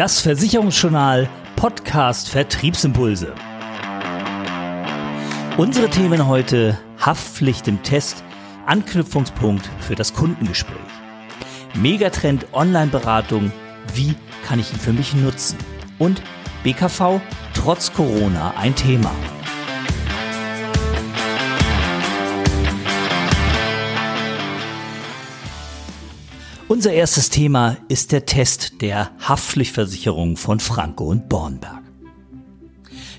Das Versicherungsjournal Podcast Vertriebsimpulse. Unsere Themen heute Haftpflicht im Test, Anknüpfungspunkt für das Kundengespräch. Megatrend Online-Beratung, wie kann ich ihn für mich nutzen? Und BKV trotz Corona ein Thema. Unser erstes Thema ist der Test der Haftpflichtversicherung von Franco und Bornberg.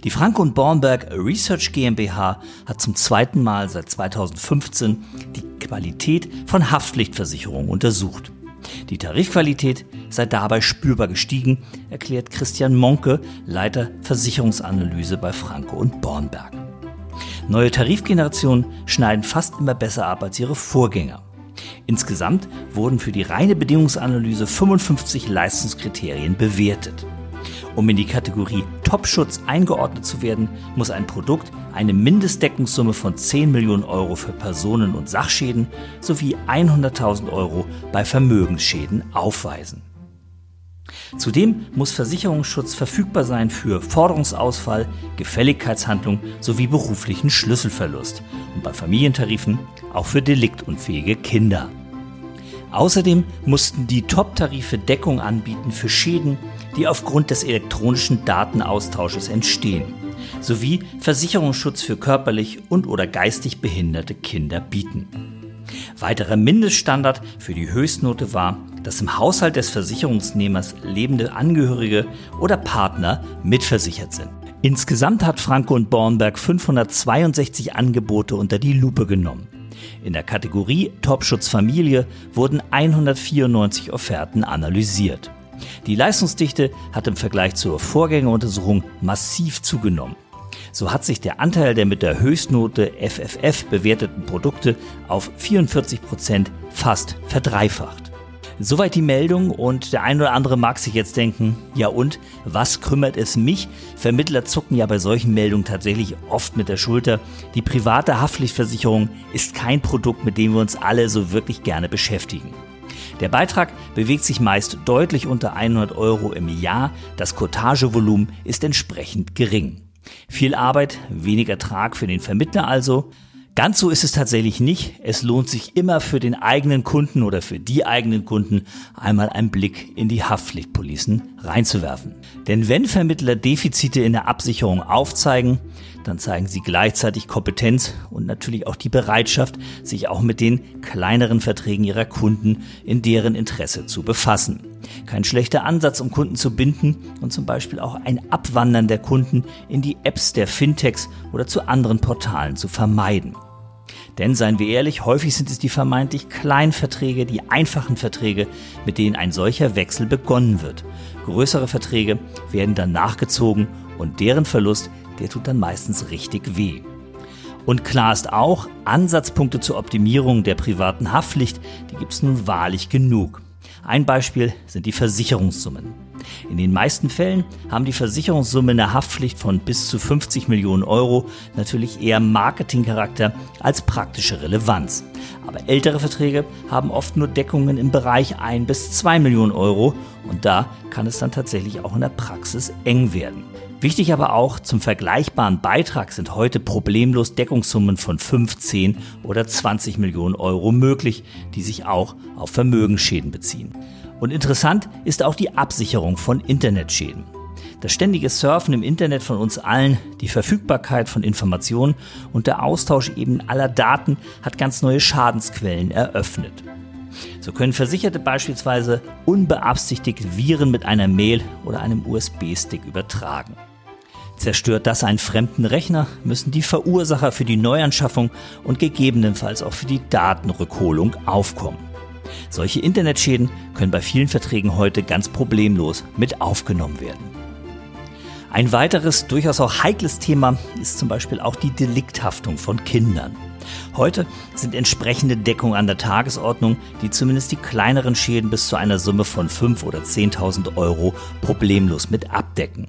Die Franco und Bornberg Research GmbH hat zum zweiten Mal seit 2015 die Qualität von Haftpflichtversicherungen untersucht. Die Tarifqualität sei dabei spürbar gestiegen, erklärt Christian Monke, Leiter Versicherungsanalyse bei Franco und Bornberg. Neue Tarifgenerationen schneiden fast immer besser ab als ihre Vorgänger. Insgesamt wurden für die reine Bedingungsanalyse 55 Leistungskriterien bewertet. Um in die Kategorie Topschutz eingeordnet zu werden, muss ein Produkt eine Mindestdeckungssumme von 10 Millionen Euro für Personen- und Sachschäden sowie 100.000 Euro bei Vermögensschäden aufweisen. Zudem muss Versicherungsschutz verfügbar sein für Forderungsausfall, Gefälligkeitshandlung sowie beruflichen Schlüsselverlust und bei Familientarifen auch für deliktunfähige Kinder. Außerdem mussten die Top-Tarife Deckung anbieten für Schäden, die aufgrund des elektronischen Datenaustausches entstehen, sowie Versicherungsschutz für körperlich und/oder geistig behinderte Kinder bieten. Weiterer Mindeststandard für die Höchstnote war, dass im Haushalt des Versicherungsnehmers lebende Angehörige oder Partner mitversichert sind. Insgesamt hat Franco und Bornberg 562 Angebote unter die Lupe genommen. In der Kategorie Topschutz Familie wurden 194 Offerten analysiert. Die Leistungsdichte hat im Vergleich zur Vorgängeruntersuchung massiv zugenommen. So hat sich der Anteil der mit der Höchstnote FFF bewerteten Produkte auf 44 Prozent fast verdreifacht. Soweit die Meldung und der ein oder andere mag sich jetzt denken, ja und, was kümmert es mich? Vermittler zucken ja bei solchen Meldungen tatsächlich oft mit der Schulter. Die private Haftpflichtversicherung ist kein Produkt, mit dem wir uns alle so wirklich gerne beschäftigen. Der Beitrag bewegt sich meist deutlich unter 100 Euro im Jahr, das Cottagevolumen ist entsprechend gering. Viel Arbeit, wenig Ertrag für den Vermittler also. Ganz so ist es tatsächlich nicht. Es lohnt sich immer für den eigenen Kunden oder für die eigenen Kunden einmal einen Blick in die Haftpflichtpolicen reinzuwerfen. Denn wenn Vermittler Defizite in der Absicherung aufzeigen, dann zeigen sie gleichzeitig Kompetenz und natürlich auch die Bereitschaft, sich auch mit den kleineren Verträgen ihrer Kunden in deren Interesse zu befassen. Kein schlechter Ansatz, um Kunden zu binden und zum Beispiel auch ein Abwandern der Kunden in die Apps der Fintechs oder zu anderen Portalen zu vermeiden. Denn seien wir ehrlich, häufig sind es die vermeintlich kleinen Verträge, die einfachen Verträge, mit denen ein solcher Wechsel begonnen wird. Größere Verträge werden dann nachgezogen und deren Verlust, der tut dann meistens richtig weh. Und klar ist auch, Ansatzpunkte zur Optimierung der privaten Haftpflicht, die gibt es nun wahrlich genug. Ein Beispiel sind die Versicherungssummen. In den meisten Fällen haben die Versicherungssummen eine Haftpflicht von bis zu 50 Millionen Euro natürlich eher Marketingcharakter als praktische Relevanz. Aber ältere Verträge haben oft nur Deckungen im Bereich 1 bis 2 Millionen Euro und da kann es dann tatsächlich auch in der Praxis eng werden. Wichtig aber auch, zum vergleichbaren Beitrag sind heute problemlos Deckungssummen von 15 oder 20 Millionen Euro möglich, die sich auch auf Vermögensschäden beziehen. Und interessant ist auch die Absicherung von Internetschäden. Das ständige Surfen im Internet von uns allen, die Verfügbarkeit von Informationen und der Austausch eben aller Daten hat ganz neue Schadensquellen eröffnet. So können Versicherte beispielsweise unbeabsichtigt Viren mit einer Mail oder einem USB-Stick übertragen. Zerstört das einen fremden Rechner, müssen die Verursacher für die Neuanschaffung und gegebenenfalls auch für die Datenrückholung aufkommen. Solche Internetschäden können bei vielen Verträgen heute ganz problemlos mit aufgenommen werden. Ein weiteres, durchaus auch heikles Thema ist zum Beispiel auch die Delikthaftung von Kindern. Heute sind entsprechende Deckungen an der Tagesordnung, die zumindest die kleineren Schäden bis zu einer Summe von 5.000 oder 10.000 Euro problemlos mit abdecken.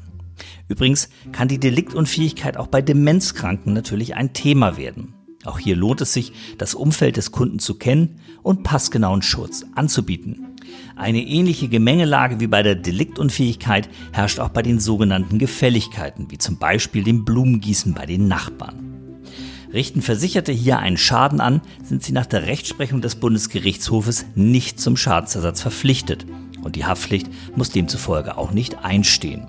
Übrigens kann die Deliktunfähigkeit auch bei Demenzkranken natürlich ein Thema werden. Auch hier lohnt es sich, das Umfeld des Kunden zu kennen und passgenauen Schutz anzubieten. Eine ähnliche Gemengelage wie bei der Deliktunfähigkeit herrscht auch bei den sogenannten Gefälligkeiten, wie zum Beispiel dem Blumengießen bei den Nachbarn. Richten Versicherte hier einen Schaden an, sind sie nach der Rechtsprechung des Bundesgerichtshofes nicht zum Schadensersatz verpflichtet und die Haftpflicht muss demzufolge auch nicht einstehen.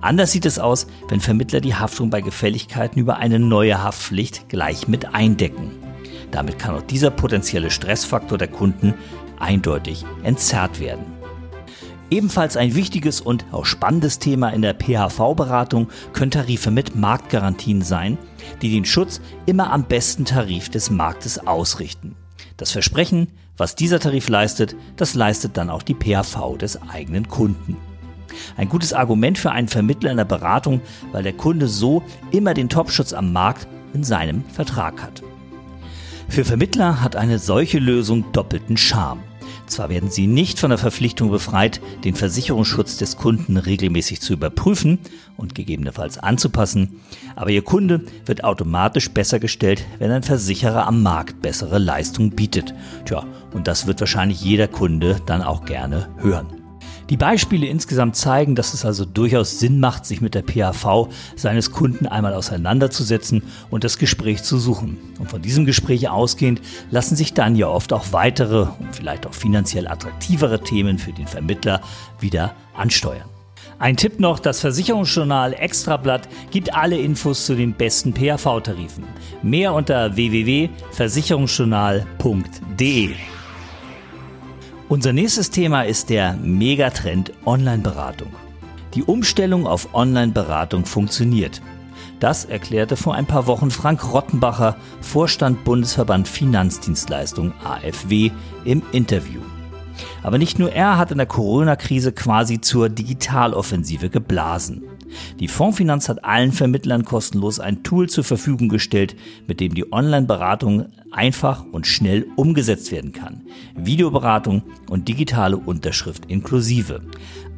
Anders sieht es aus, wenn Vermittler die Haftung bei Gefälligkeiten über eine neue Haftpflicht gleich mit eindecken. Damit kann auch dieser potenzielle Stressfaktor der Kunden eindeutig entzerrt werden. Ebenfalls ein wichtiges und auch spannendes Thema in der PHV-Beratung können Tarife mit Marktgarantien sein, die den Schutz immer am besten Tarif des Marktes ausrichten. Das Versprechen, was dieser Tarif leistet, das leistet dann auch die PHV des eigenen Kunden. Ein gutes Argument für einen Vermittler in der Beratung, weil der Kunde so immer den Topschutz am Markt in seinem Vertrag hat. Für Vermittler hat eine solche Lösung doppelten Charme. Zwar werden sie nicht von der Verpflichtung befreit, den Versicherungsschutz des Kunden regelmäßig zu überprüfen und gegebenenfalls anzupassen, aber ihr Kunde wird automatisch besser gestellt, wenn ein Versicherer am Markt bessere Leistungen bietet. Tja, und das wird wahrscheinlich jeder Kunde dann auch gerne hören. Die Beispiele insgesamt zeigen, dass es also durchaus Sinn macht, sich mit der PAV seines Kunden einmal auseinanderzusetzen und das Gespräch zu suchen. Und von diesem Gespräch ausgehend lassen sich dann ja oft auch weitere und vielleicht auch finanziell attraktivere Themen für den Vermittler wieder ansteuern. Ein Tipp noch, das Versicherungsjournal Extrablatt gibt alle Infos zu den besten PAV-Tarifen. Mehr unter www.versicherungsjournal.de. Unser nächstes Thema ist der Megatrend Online-Beratung. Die Umstellung auf Online-Beratung funktioniert. Das erklärte vor ein paar Wochen Frank Rottenbacher, Vorstand Bundesverband Finanzdienstleistung AFW, im Interview. Aber nicht nur er hat in der Corona-Krise quasi zur Digitaloffensive geblasen. Die Fondsfinanz hat allen Vermittlern kostenlos ein Tool zur Verfügung gestellt, mit dem die Online-Beratung einfach und schnell umgesetzt werden kann. Videoberatung und digitale Unterschrift inklusive.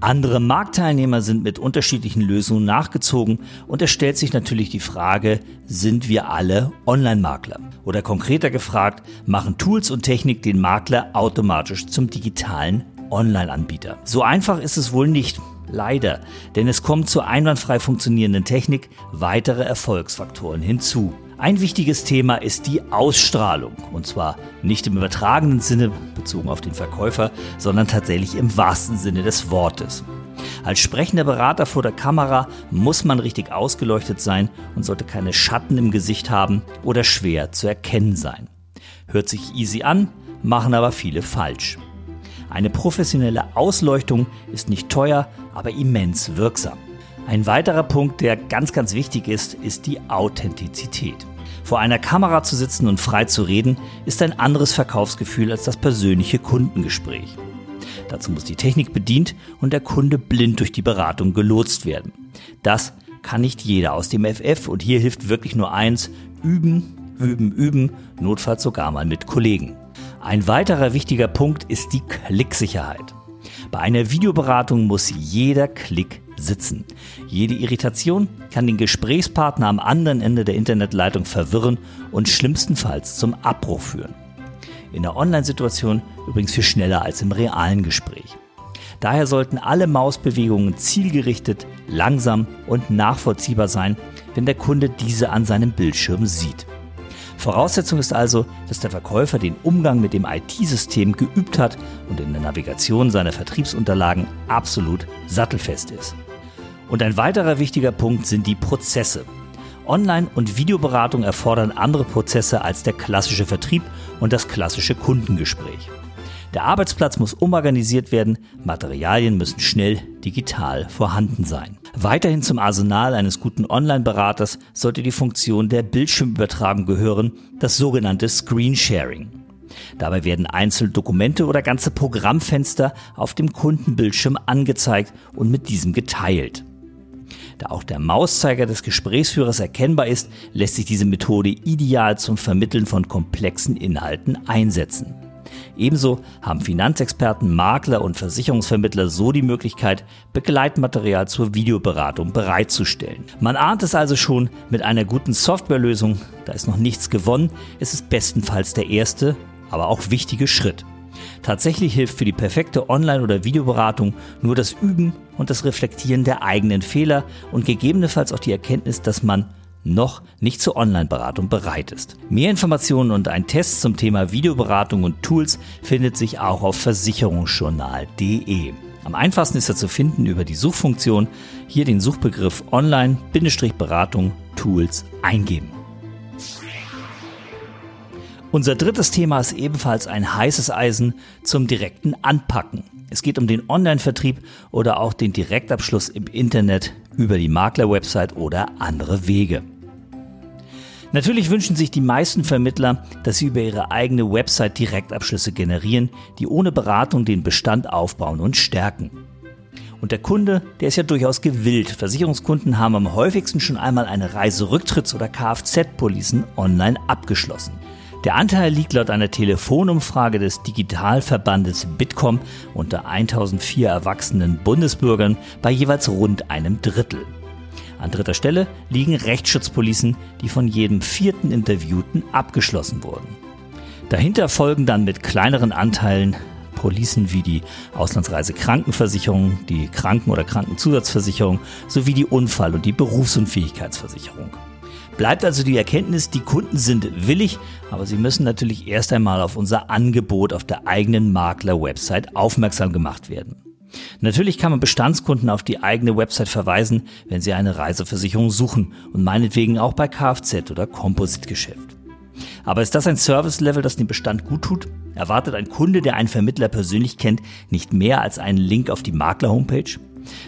Andere Marktteilnehmer sind mit unterschiedlichen Lösungen nachgezogen und es stellt sich natürlich die Frage, sind wir alle Online-Makler? Oder konkreter gefragt, machen Tools und Technik den Makler automatisch zum digitalen Online-Anbieter? So einfach ist es wohl nicht. Leider, denn es kommen zur einwandfrei funktionierenden Technik weitere Erfolgsfaktoren hinzu. Ein wichtiges Thema ist die Ausstrahlung. Und zwar nicht im übertragenen Sinne bezogen auf den Verkäufer, sondern tatsächlich im wahrsten Sinne des Wortes. Als sprechender Berater vor der Kamera muss man richtig ausgeleuchtet sein und sollte keine Schatten im Gesicht haben oder schwer zu erkennen sein. Hört sich easy an, machen aber viele falsch. Eine professionelle Ausleuchtung ist nicht teuer, aber immens wirksam. Ein weiterer Punkt, der ganz, ganz wichtig ist, ist die Authentizität. Vor einer Kamera zu sitzen und frei zu reden, ist ein anderes Verkaufsgefühl als das persönliche Kundengespräch. Dazu muss die Technik bedient und der Kunde blind durch die Beratung gelotst werden. Das kann nicht jeder aus dem FF und hier hilft wirklich nur eins, üben, üben, üben, notfalls sogar mal mit Kollegen. Ein weiterer wichtiger Punkt ist die Klicksicherheit. Bei einer Videoberatung muss jeder Klick sitzen. Jede Irritation kann den Gesprächspartner am anderen Ende der Internetleitung verwirren und schlimmstenfalls zum Abbruch führen. In der Online-Situation übrigens viel schneller als im realen Gespräch. Daher sollten alle Mausbewegungen zielgerichtet, langsam und nachvollziehbar sein, wenn der Kunde diese an seinem Bildschirm sieht. Voraussetzung ist also, dass der Verkäufer den Umgang mit dem IT-System geübt hat und in der Navigation seiner Vertriebsunterlagen absolut sattelfest ist. Und ein weiterer wichtiger Punkt sind die Prozesse. Online- und Videoberatung erfordern andere Prozesse als der klassische Vertrieb und das klassische Kundengespräch. Der Arbeitsplatz muss umorganisiert werden, Materialien müssen schnell digital vorhanden sein. Weiterhin zum Arsenal eines guten Online-Beraters sollte die Funktion der Bildschirmübertragung gehören, das sogenannte Screensharing. Dabei werden einzelne Dokumente oder ganze Programmfenster auf dem Kundenbildschirm angezeigt und mit diesem geteilt. Da auch der Mauszeiger des Gesprächsführers erkennbar ist, lässt sich diese Methode ideal zum Vermitteln von komplexen Inhalten einsetzen. Ebenso haben Finanzexperten, Makler und Versicherungsvermittler so die Möglichkeit, Begleitmaterial zur Videoberatung bereitzustellen. Man ahnt es also schon, mit einer guten Softwarelösung, da ist noch nichts gewonnen, ist es bestenfalls der erste, aber auch wichtige Schritt. Tatsächlich hilft für die perfekte Online- oder Videoberatung nur das Üben und das Reflektieren der eigenen Fehler und gegebenenfalls auch die Erkenntnis, dass man noch nicht zur Online-Beratung bereit ist. Mehr Informationen und ein Test zum Thema Videoberatung und Tools findet sich auch auf versicherungsjournal.de. Am einfachsten ist er zu finden über die Suchfunktion, hier den Suchbegriff Online-Beratung Tools eingeben. Unser drittes Thema ist ebenfalls ein heißes Eisen zum direkten Anpacken. Es geht um den Online-Vertrieb oder auch den Direktabschluss im Internet über die Makler-Website oder andere Wege. Natürlich wünschen sich die meisten Vermittler, dass sie über ihre eigene Website Direktabschlüsse generieren, die ohne Beratung den Bestand aufbauen und stärken. Und der Kunde, der ist ja durchaus gewillt. Versicherungskunden haben am häufigsten schon einmal eine Reiserücktritts- oder Kfz-Policen online abgeschlossen. Der Anteil liegt laut einer Telefonumfrage des Digitalverbandes Bitkom unter 1004 erwachsenen Bundesbürgern bei jeweils rund einem Drittel. An dritter Stelle liegen Rechtsschutzpolicen, die von jedem vierten Interviewten abgeschlossen wurden. Dahinter folgen dann mit kleineren Anteilen Policen wie die Auslandsreisekrankenversicherung, die Kranken- oder Krankenzusatzversicherung sowie die Unfall- und die Berufsunfähigkeitsversicherung. Bleibt also die Erkenntnis, die Kunden sind willig, aber sie müssen natürlich erst einmal auf unser Angebot auf der eigenen Makler-Website aufmerksam gemacht werden. Natürlich kann man Bestandskunden auf die eigene Website verweisen, wenn sie eine Reiseversicherung suchen und meinetwegen auch bei Kfz oder Composite-Geschäft. Aber ist das ein Service-Level, das dem Bestand gut tut? Erwartet ein Kunde, der einen Vermittler persönlich kennt, nicht mehr als einen Link auf die Makler-Homepage?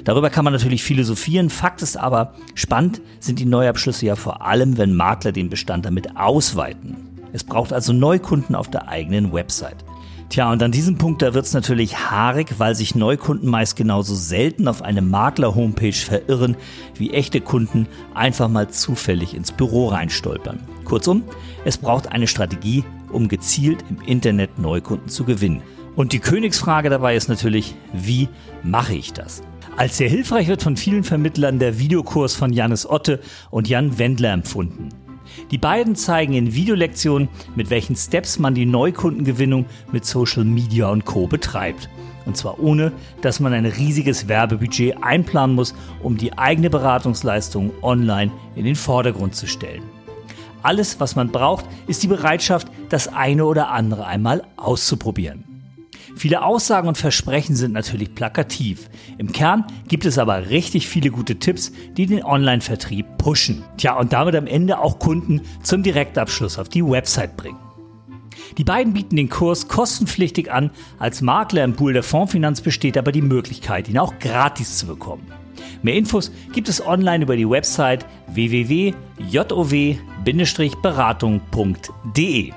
Darüber kann man natürlich philosophieren. Fakt ist aber, spannend sind die Neuabschlüsse ja vor allem, wenn Makler den Bestand damit ausweiten. Es braucht also Neukunden auf der eigenen Website. Tja, und an diesem Punkt, da wird's natürlich haarig, weil sich Neukunden meist genauso selten auf eine Makler-Homepage verirren, wie echte Kunden einfach mal zufällig ins Büro reinstolpern. Kurzum, es braucht eine Strategie, um gezielt im Internet Neukunden zu gewinnen. Und die Königsfrage dabei ist natürlich, wie mache ich das? Als sehr hilfreich wird von vielen Vermittlern der Videokurs von Janis Otte und Jan Wendler empfunden. Die beiden zeigen in Videolektionen, mit welchen Steps man die Neukundengewinnung mit Social Media und Co. betreibt. Und zwar ohne, dass man ein riesiges Werbebudget einplanen muss, um die eigene Beratungsleistung online in den Vordergrund zu stellen. Alles, was man braucht, ist die Bereitschaft, das eine oder andere einmal auszuprobieren. Viele Aussagen und Versprechen sind natürlich plakativ. Im Kern gibt es aber richtig viele gute Tipps, die den Online-Vertrieb pushen. Tja, und damit am Ende auch Kunden zum Direktabschluss auf die Website bringen. Die beiden bieten den Kurs kostenpflichtig an. Als Makler im Pool der Fondsfinanz besteht aber die Möglichkeit, ihn auch gratis zu bekommen. Mehr Infos gibt es online über die Website www.jow-beratung.de.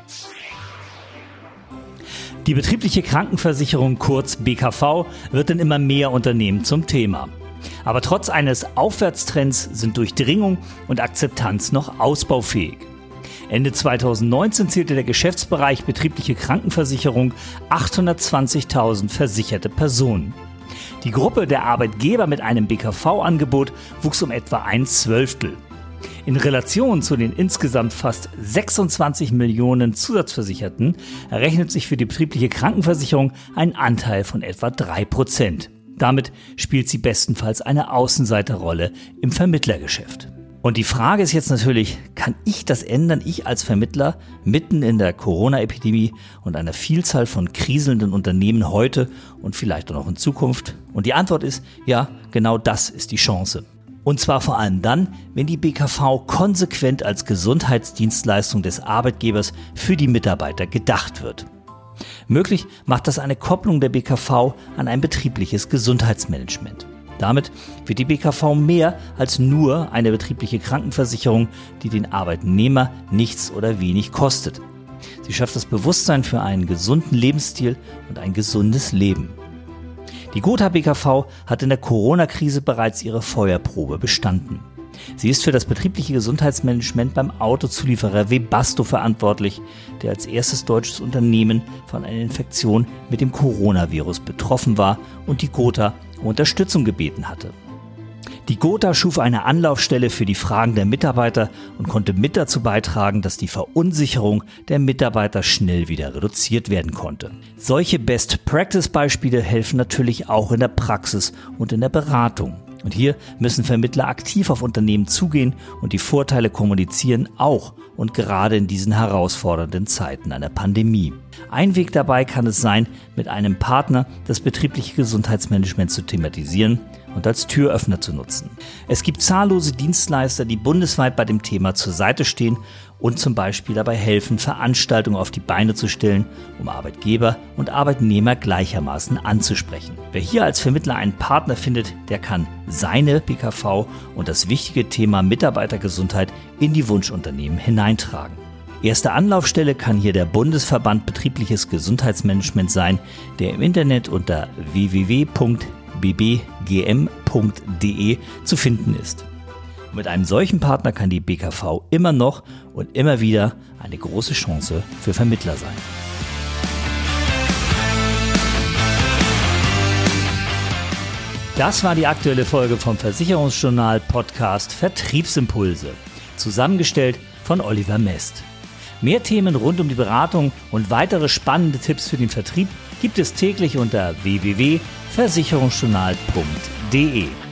Die betriebliche Krankenversicherung kurz BKV wird in immer mehr Unternehmen zum Thema. Aber trotz eines Aufwärtstrends sind Durchdringung und Akzeptanz noch ausbaufähig. Ende 2019 zählte der Geschäftsbereich betriebliche Krankenversicherung 820.000 versicherte Personen. Die Gruppe der Arbeitgeber mit einem BKV-Angebot wuchs um etwa ein Zwölftel. In Relation zu den insgesamt fast 26 Millionen Zusatzversicherten errechnet sich für die betriebliche Krankenversicherung ein Anteil von etwa 3 Prozent. Damit spielt sie bestenfalls eine Außenseiterrolle im Vermittlergeschäft. Und die Frage ist jetzt natürlich, kann ich das ändern, ich als Vermittler, mitten in der Corona-Epidemie und einer Vielzahl von kriselnden Unternehmen heute und vielleicht auch noch in Zukunft? Und die Antwort ist, ja, genau das ist die Chance. Und zwar vor allem dann, wenn die BKV konsequent als Gesundheitsdienstleistung des Arbeitgebers für die Mitarbeiter gedacht wird. Möglich macht das eine Kopplung der BKV an ein betriebliches Gesundheitsmanagement. Damit wird die BKV mehr als nur eine betriebliche Krankenversicherung, die den Arbeitnehmer nichts oder wenig kostet. Sie schafft das Bewusstsein für einen gesunden Lebensstil und ein gesundes Leben. Die Gotha BKV hat in der Corona-Krise bereits ihre Feuerprobe bestanden. Sie ist für das betriebliche Gesundheitsmanagement beim Autozulieferer Webasto verantwortlich, der als erstes deutsches Unternehmen von einer Infektion mit dem Coronavirus betroffen war und die Gotha um Unterstützung gebeten hatte. Die Gotha schuf eine Anlaufstelle für die Fragen der Mitarbeiter und konnte mit dazu beitragen, dass die Verunsicherung der Mitarbeiter schnell wieder reduziert werden konnte. Solche Best-Practice-Beispiele helfen natürlich auch in der Praxis und in der Beratung. Und hier müssen Vermittler aktiv auf Unternehmen zugehen und die Vorteile kommunizieren, auch und gerade in diesen herausfordernden Zeiten einer Pandemie. Ein Weg dabei kann es sein, mit einem Partner das betriebliche Gesundheitsmanagement zu thematisieren und als Türöffner zu nutzen. Es gibt zahllose Dienstleister, die bundesweit bei dem Thema zur Seite stehen und zum Beispiel dabei helfen, Veranstaltungen auf die Beine zu stellen, um Arbeitgeber und Arbeitnehmer gleichermaßen anzusprechen. Wer hier als Vermittler einen Partner findet, der kann seine BKV und das wichtige Thema Mitarbeitergesundheit in die Wunschunternehmen hineintragen. Erste Anlaufstelle kann hier der Bundesverband Betriebliches Gesundheitsmanagement sein, der im Internet unter www bbgm.de zu finden ist. Mit einem solchen Partner kann die BKV immer noch und immer wieder eine große Chance für Vermittler sein. Das war die aktuelle Folge vom Versicherungsjournal Podcast Vertriebsimpulse, zusammengestellt von Oliver Mest. Mehr Themen rund um die Beratung und weitere spannende Tipps für den Vertrieb gibt es täglich unter www.versicherungsjournal.de.